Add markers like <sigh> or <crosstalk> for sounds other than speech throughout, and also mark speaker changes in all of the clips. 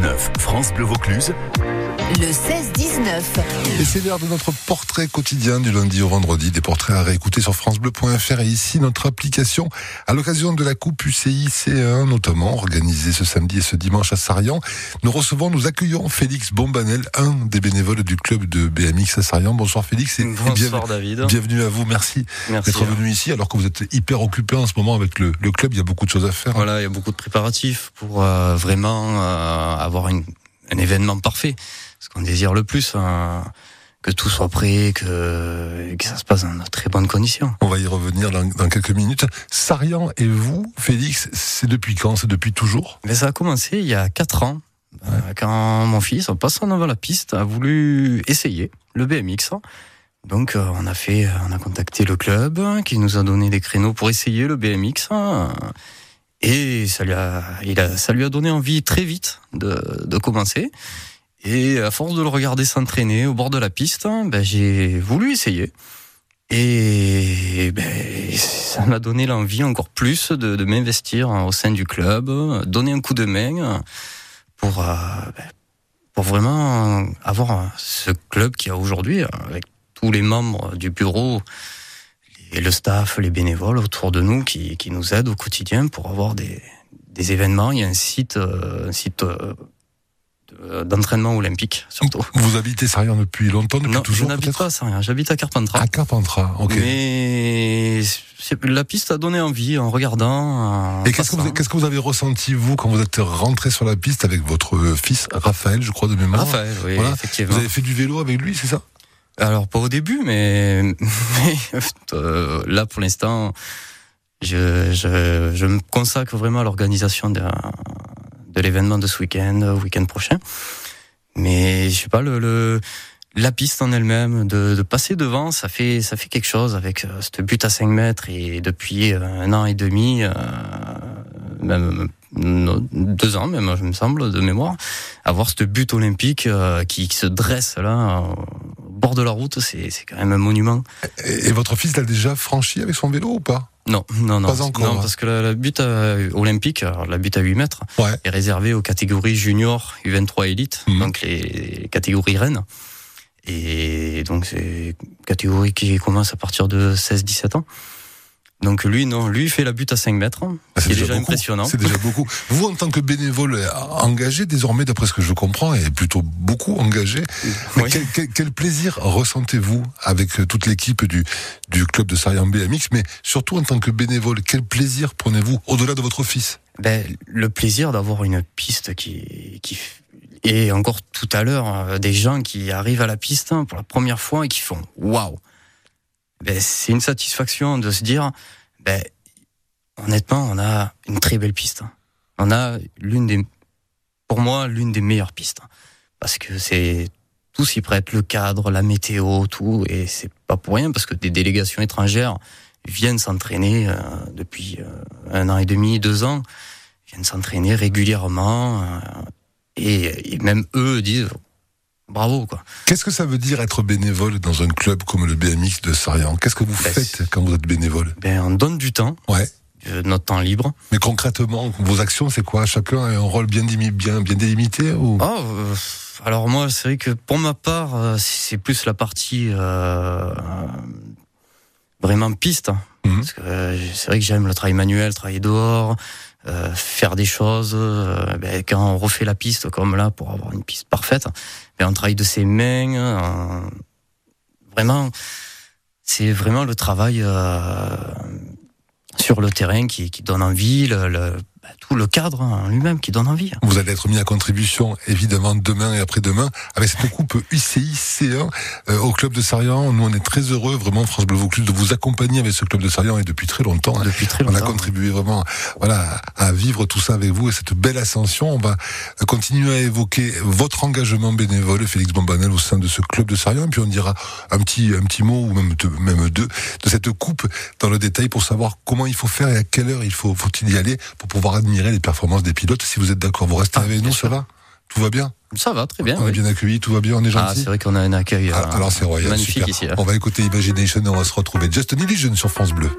Speaker 1: 16-19, France Bleu Vaucluse.
Speaker 2: Le 16-19.
Speaker 3: Et c'est l'heure de notre portrait quotidien du lundi au vendredi, des portraits à réécouter sur francebleu.fr et ici notre application à l'occasion de la Coupe UCI C1 notamment, organisée ce samedi et ce dimanche à Sarian. Nous recevons, nous accueillons Félix Bombanel, un des bénévoles du club de BMX à Sarian. Bonsoir Félix et
Speaker 4: Bonsoir David.
Speaker 3: bienvenue à vous, merci,
Speaker 4: Merci.
Speaker 3: d'être venu ici alors que vous êtes hyper occupé en ce moment avec le, le club, il y a beaucoup de choses à faire.
Speaker 4: Voilà, il y a beaucoup de préparatifs pour euh, vraiment euh, avoir une, un événement parfait. Ce qu'on désire le plus, hein, que tout soit prêt, que, que ça se passe dans de très bonnes conditions.
Speaker 3: On va y revenir dans, dans quelques minutes. Sarian et vous, Félix, c'est depuis quand? C'est depuis toujours?
Speaker 4: Mais ça a commencé il y a quatre ans, euh, quand mon fils, en passant devant la piste, a voulu essayer le BMX. Donc euh, on a fait, on a contacté le club qui nous a donné des créneaux pour essayer le BMX. Et ça lui a, il a, ça lui a donné envie très vite de, de commencer. Et à force de le regarder s'entraîner au bord de la piste, ben, j'ai voulu essayer. Et ben, ça m'a donné l'envie encore plus de, de m'investir au sein du club, donner un coup de main pour, euh, ben, pour vraiment avoir ce club qu'il y a aujourd'hui, avec tous les membres du bureau et le staff, les bénévoles autour de nous qui, qui nous aident au quotidien pour avoir des, des événements. Il y a un site, euh, un site euh, de- d'entraînement olympique surtout.
Speaker 3: Vous habitez Sarian depuis longtemps, depuis
Speaker 4: Non,
Speaker 3: toujours
Speaker 4: je n'habite pas à Sarriens, j'habite à Carpentras.
Speaker 3: À Carpentras, ok.
Speaker 4: Mais la piste a donné envie en regardant. en
Speaker 3: Et qu'est-ce que, vous, qu'est-ce que vous avez ressenti, vous, quand vous êtes rentré sur la piste avec votre fils, Raphaël, je crois, de mémoire
Speaker 4: Raphaël, oui,
Speaker 3: Voilà.
Speaker 4: effectivement.
Speaker 3: Vous avez fait du vélo avec lui, c'est ça?
Speaker 4: Alors pas au début, mais, <laughs> euh, là pour l'instant, je, me consacre vraiment à l'organisation de, de l'événement de ce week-end, week-end prochain. Mais je sais pas le, la piste en elle-même, de, de passer devant, ça fait ça fait quelque chose avec euh, cette butte à 5 mètres et depuis euh, un an et demi, euh, même deux ans même, je me semble de mémoire, avoir cette butte olympique qui, se dresse là bord de la route, c'est quand même un monument.
Speaker 3: et, et votre fils l'a déjà franchi avec son vélo ou pas?
Speaker 4: Non, non, non,
Speaker 3: Pas encore,
Speaker 4: non,
Speaker 3: hein.
Speaker 4: parce que la, la butte euh, olympique, la butte à 8 mètres,
Speaker 3: Ouais.
Speaker 4: est réservée aux catégories junior, U23 élite,
Speaker 3: Mhm.
Speaker 4: donc les catégories reines. Et donc c'est une catégorie qui commence à partir de 16-17 ans. Donc lui, non, lui fait la butte à 5 mètres,
Speaker 3: Ah,
Speaker 4: ce qui est déjà impressionnant.
Speaker 3: C'est déjà beaucoup. Vous, en tant que bénévole engagé, désormais, d'après ce que je comprends, et plutôt beaucoup engagé,
Speaker 4: Oui.
Speaker 3: quel, quel- quel plaisir ressentez-vous avec euh, toute l'équipe du, du club de Sarian BMX, mais surtout en tant que bénévole, quel plaisir prenez-vous au-delà de votre fils?
Speaker 4: Ben, le plaisir d'avoir une piste qui, qui et encore tout à l'heure euh, des gens qui arrivent à la piste hein, pour la première fois et qui font waouh. Ben, c'est une satisfaction de se dire ben honnêtement on a une très belle piste. On a l'une des pour moi l'une des meilleures pistes parce que c'est tout s'y prête le cadre, la météo, tout et c'est pas pour rien parce que des délégations étrangères viennent s'entraîner euh, depuis euh, un an et demi, deux ans viennent s'entraîner régulièrement euh, et, et même eux disent bravo quoi.
Speaker 3: Qu'est-ce que ça veut dire être bénévole dans un club comme le BMX de Sarian? Qu'est-ce que vous
Speaker 4: Ben,
Speaker 3: faites quand vous êtes bénévole?
Speaker 4: Ben on donne du temps,
Speaker 3: Ouais.
Speaker 4: euh, notre temps libre.
Speaker 3: Mais concrètement, vos actions, c'est quoi? Chacun a un rôle bien, dimi- bien, bien délimité ou...
Speaker 4: Oh, euh, alors moi c'est vrai que pour ma part euh, c'est plus la partie vraiment piste.
Speaker 3: Mhm.
Speaker 4: Que euh, c'est vrai que j'aime le travail manuel, travailler dehors, euh, faire des choses. euh, ben, quand on refait la piste comme là pour avoir une piste parfaite, ben, on travaille de ses mains. euh, vraiment, c'est vraiment le travail sur le terrain qui, qui donne envie, le, le- ben, tout le cadre en lui-même qui donne envie.
Speaker 3: Vous allez être mis à contribution, évidemment, demain et après-demain, avec cette coupe UCI C1 euh, au club de Sarian. Nous, on est très heureux, vraiment, France Bleu Vaucluse, de vous accompagner avec ce club de Sarian et depuis très longtemps. hein.
Speaker 4: Depuis très
Speaker 3: On a
Speaker 4: longtemps.
Speaker 3: contribué vraiment, voilà, à vivre tout ça avec vous et cette belle ascension. On va continuer à évoquer votre engagement bénévole, Félix Bombanel, au sein de ce club de Sarian. Et puis on dira un petit, un petit mot ou même deux, même deux de cette coupe dans le détail pour savoir comment il faut faire et à quelle heure il faut, faut-il y aller pour pouvoir admirer les performances des pilotes. Si vous êtes d'accord, vous restez
Speaker 4: Ah,
Speaker 3: avec nous, ça va? Tout va bien?
Speaker 4: Ça va très bien.
Speaker 3: on est bien accueillis, tout va bien, on est
Speaker 4: Ah,
Speaker 3: gentil.
Speaker 4: c'est vrai qu'on a un accueil
Speaker 3: Ah, alors c'est royal,
Speaker 4: magnifique
Speaker 3: super.
Speaker 4: ici.
Speaker 3: On va écouter Imagination et on va se retrouver. Justin Illusion sur France Bleu.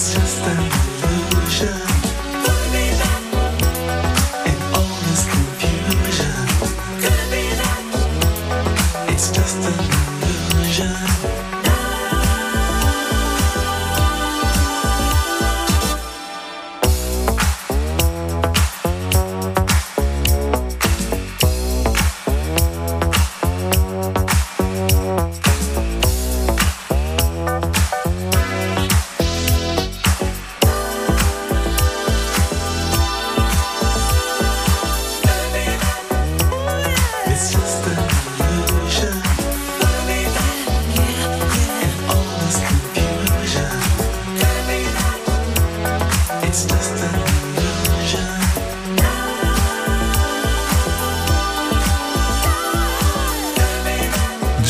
Speaker 3: consistent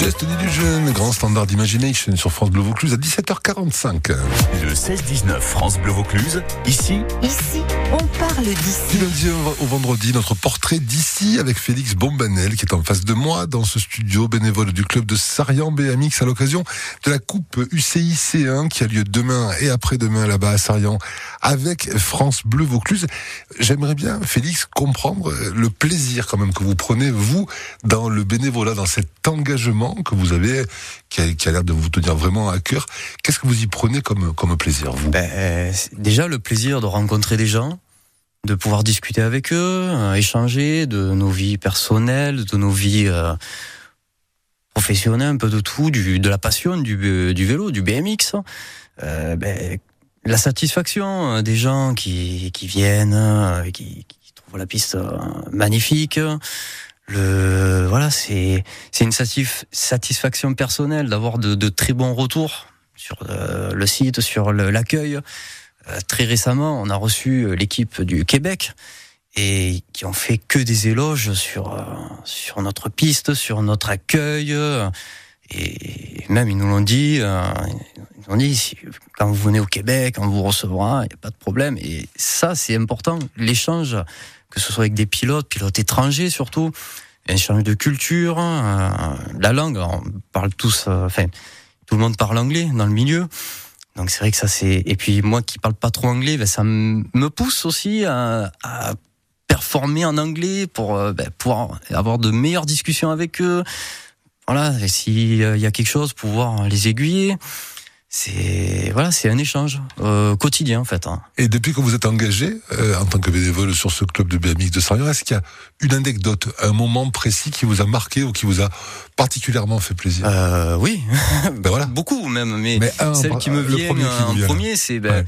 Speaker 3: Just Illusion, grand standard d'imagination sur France Bleu Vaucluse à 17h45.
Speaker 1: Le 16-19 France Bleu Vaucluse, ici,
Speaker 2: Ici, on parle
Speaker 3: Du
Speaker 2: d'ici.
Speaker 3: lundi au vendredi, notre portrait d'ici avec Félix Bombanel qui est en face de moi dans ce studio bénévole du club de Sarian BMX à l'occasion de la coupe UCI C1 qui a lieu demain et après-demain là-bas à Sarian avec France Bleu Vaucluse. J'aimerais bien, Félix, comprendre le plaisir quand même que vous prenez, vous, dans le bénévolat, dans cet engagement que vous avez, qui a, l'air de vous tenir vraiment à cœur. Qu'est-ce que vous y prenez comme, comme plaisir, vous?
Speaker 4: Ben, euh, déjà le plaisir de rencontrer des gens, de pouvoir discuter avec eux, euh, échanger de nos vies personnelles, de nos vies euh, professionnelles, un peu de tout, de la passion du, vélo, du BMX. Euh, ben, la satisfaction des gens qui, viennent, qui, qui trouvent la piste magnifique. Le voilà, c'est c'est une satisf- satisfaction personnelle d'avoir de, très bons retours sur euh, le site, sur l'accueil. Euh, très récemment, on a reçu euh, l'équipe du Québec et qui ont fait que des éloges sur sur notre piste, sur notre accueil. Et même ils nous l'ont dit, ils ont dit quand vous venez au Québec, on vous recevra, il n'y a pas de problème. Et ça, c'est important, l'échange, que ce soit avec des pilotes, pilotes étrangers surtout, échange de culture, euh, la langue. On parle tous, euh, enfin, tout le monde parle anglais dans le milieu. Donc c'est vrai que ça c'est. Et puis moi qui parle pas trop anglais, ben, ça me pousse aussi à, à performer en anglais pour euh, ben, pouvoir avoir de meilleures discussions avec eux. Voilà, et s'il y a quelque chose, pouvoir les aiguiller. C'est voilà, c'est un échange euh, quotidien en fait. hein.
Speaker 3: Et depuis que vous êtes engagé euh, en tant que bénévole sur ce club de BMX de Sarion, est-ce qu'il y a une anecdote, un moment précis qui vous a marqué ou qui vous a particulièrement fait plaisir?
Speaker 4: Euh, oui, <laughs>
Speaker 3: Ben voilà.
Speaker 4: beaucoup même, mais,
Speaker 3: Mais un,
Speaker 4: celle qui me vient en
Speaker 3: vient,
Speaker 4: premier, c'est ben,
Speaker 3: Ouais.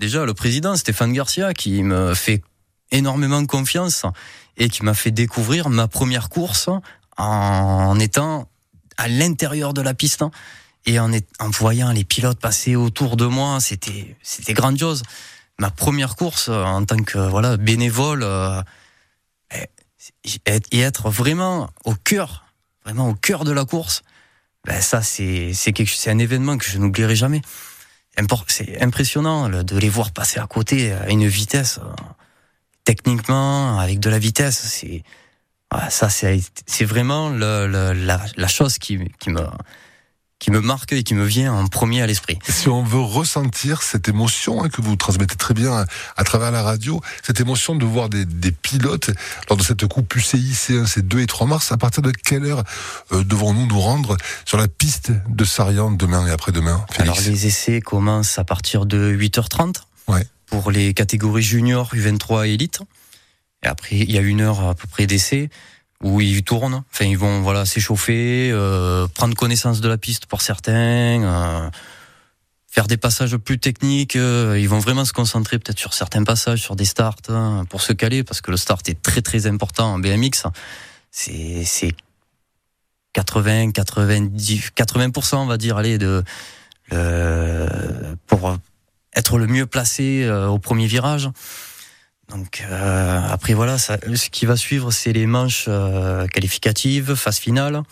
Speaker 4: déjà le président Stéphane Garcia qui me fait énormément confiance et qui m'a fait découvrir ma première course en étant à l'intérieur de la piste et en, voyant les pilotes passer autour de moi, c'était c'était grandiose. Ma première course euh, en tant que voilà bénévole euh, et être vraiment au cœur, vraiment au cœur de la course. Ben ça c'est c'est un événement que je n'oublierai jamais. C'est impressionnant de les voir passer à côté à une vitesse euh, techniquement avec de la vitesse. C'est ah, ça c'est c'est vraiment la, la chose qui qui me qui me marque et qui me vient en premier à l'esprit.
Speaker 3: Si on veut ressentir cette émotion hein, que vous transmettez très bien à, à travers la radio, cette émotion de voir des, des pilotes lors de cette coupe UCI C1, c'est 2 et 3 mars, à partir de quelle heure euh, devons-nous nous rendre sur la piste de Sarian demain et après-demain
Speaker 4: Alors les essais commencent à partir de 8h30
Speaker 3: Ouais.
Speaker 4: pour les catégories juniors, U23 et élite. Et après, il y a une heure à peu près d'essai où ils tournent. Enfin, ils vont voilà s'échauffer, euh, prendre connaissance de la piste pour certains, euh, faire des passages plus techniques. euh, ils vont vraiment se concentrer peut-être sur certains passages, sur des starts hein, pour se caler parce que le start est très très important en BMX. C'est c'est 80, 90, 80% on va dire, allez, de pour être le mieux placé euh, au premier virage. Donc euh, après voilà, ça, ce qui va suivre, c'est les manches euh, qualificatives, phase finale,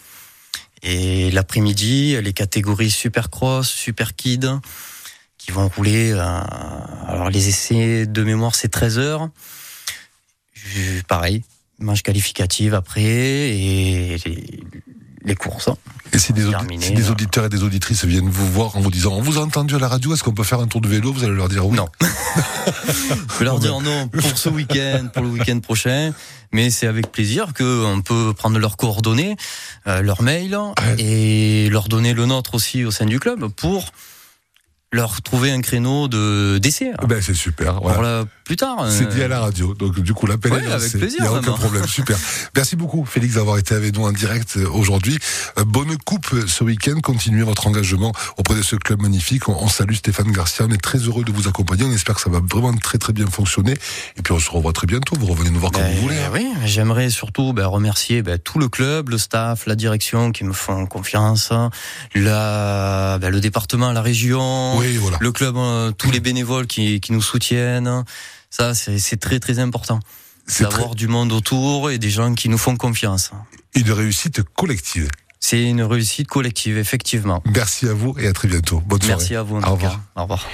Speaker 4: et l'après-midi, les catégories supercross, super kid, qui vont rouler. euh, alors les essais de mémoire, c'est 13 heures. Pareil, manche qualificative après et les courses.
Speaker 3: Et si des, audi-
Speaker 4: terminé,
Speaker 3: si des
Speaker 4: là.
Speaker 3: auditeurs et des auditrices viennent vous voir en vous disant on vous a entendu à la radio, est-ce qu'on peut faire un tour de vélo? Vous allez leur dire oui.
Speaker 4: Non. <laughs> Je vais leur dire non pour ce week-end, pour le week-end prochain, mais c'est avec plaisir que on peut prendre leurs coordonnées, euh, leur mail et leur donner le nôtre aussi au sein du club pour leur trouver un créneau de d'essai.
Speaker 3: Ben c'est super. Voilà.
Speaker 4: Pour la- plus tard.
Speaker 3: C'est
Speaker 4: euh,
Speaker 3: dit à la radio, donc du coup l'appel
Speaker 4: Ouais,
Speaker 3: est lancé.
Speaker 4: avec plaisir,
Speaker 3: Il n'y a aucun problème, <laughs> super. Merci beaucoup Félix d'avoir été avec nous en direct euh, aujourd'hui. Euh, Bonne coupe ce week-end, continuez votre engagement auprès de ce club magnifique. On, on salue Stéphane Garcia, on est très heureux de vous accompagner, on espère que ça va vraiment très très bien fonctionner. Et puis on se revoit très bientôt, vous revenez nous voir quand
Speaker 4: Ben,
Speaker 3: vous voulez. hein.
Speaker 4: Oui, j'aimerais surtout ben, remercier ben, tout le club, le staff, la direction qui me font confiance, la, ben, le département, la région,
Speaker 3: Oui, voilà.
Speaker 4: le club, euh, tous les bénévoles qui, qui nous soutiennent. Ça, c'est très très important.
Speaker 3: C'est très-
Speaker 4: D'avoir du monde autour et des gens qui nous font confiance.
Speaker 3: une réussite collective.
Speaker 4: C'est une réussite collective, effectivement.
Speaker 3: Merci à vous et à très bientôt. Bonne soirée.
Speaker 4: Merci à vous. en
Speaker 3: Au revoir.
Speaker 4: cas. Au revoir.